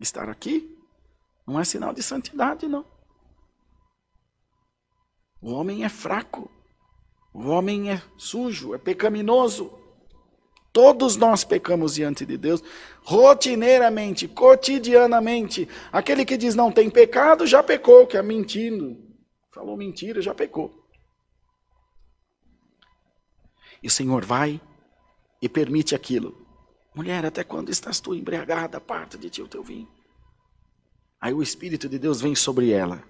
Estar aqui não é sinal de santidade, não. O homem é fraco. O homem é sujo, é pecaminoso. Todos nós pecamos diante de Deus, rotineiramente, cotidianamente. Aquele que diz não tem pecado já pecou, que é mentindo. Falou mentira, já pecou. E o Senhor vai e permite aquilo. Mulher, até quando estás tu embriagada? Aparta de ti o teu vinho. Aí o Espírito de Deus vem sobre ela,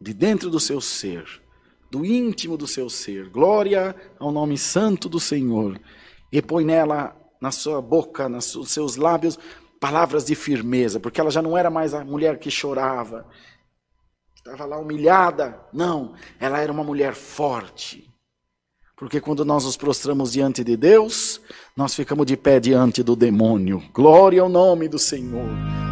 de dentro do seu ser, do íntimo do seu ser. Glória ao nome santo do Senhor e põe nela, na sua boca, nos seus lábios, palavras de firmeza, porque ela já não era mais a mulher que chorava, estava lá humilhada. Não, ela era uma mulher forte. Porque quando nós nos prostramos diante de Deus, nós ficamos de pé diante do demônio. Glória ao nome do Senhor.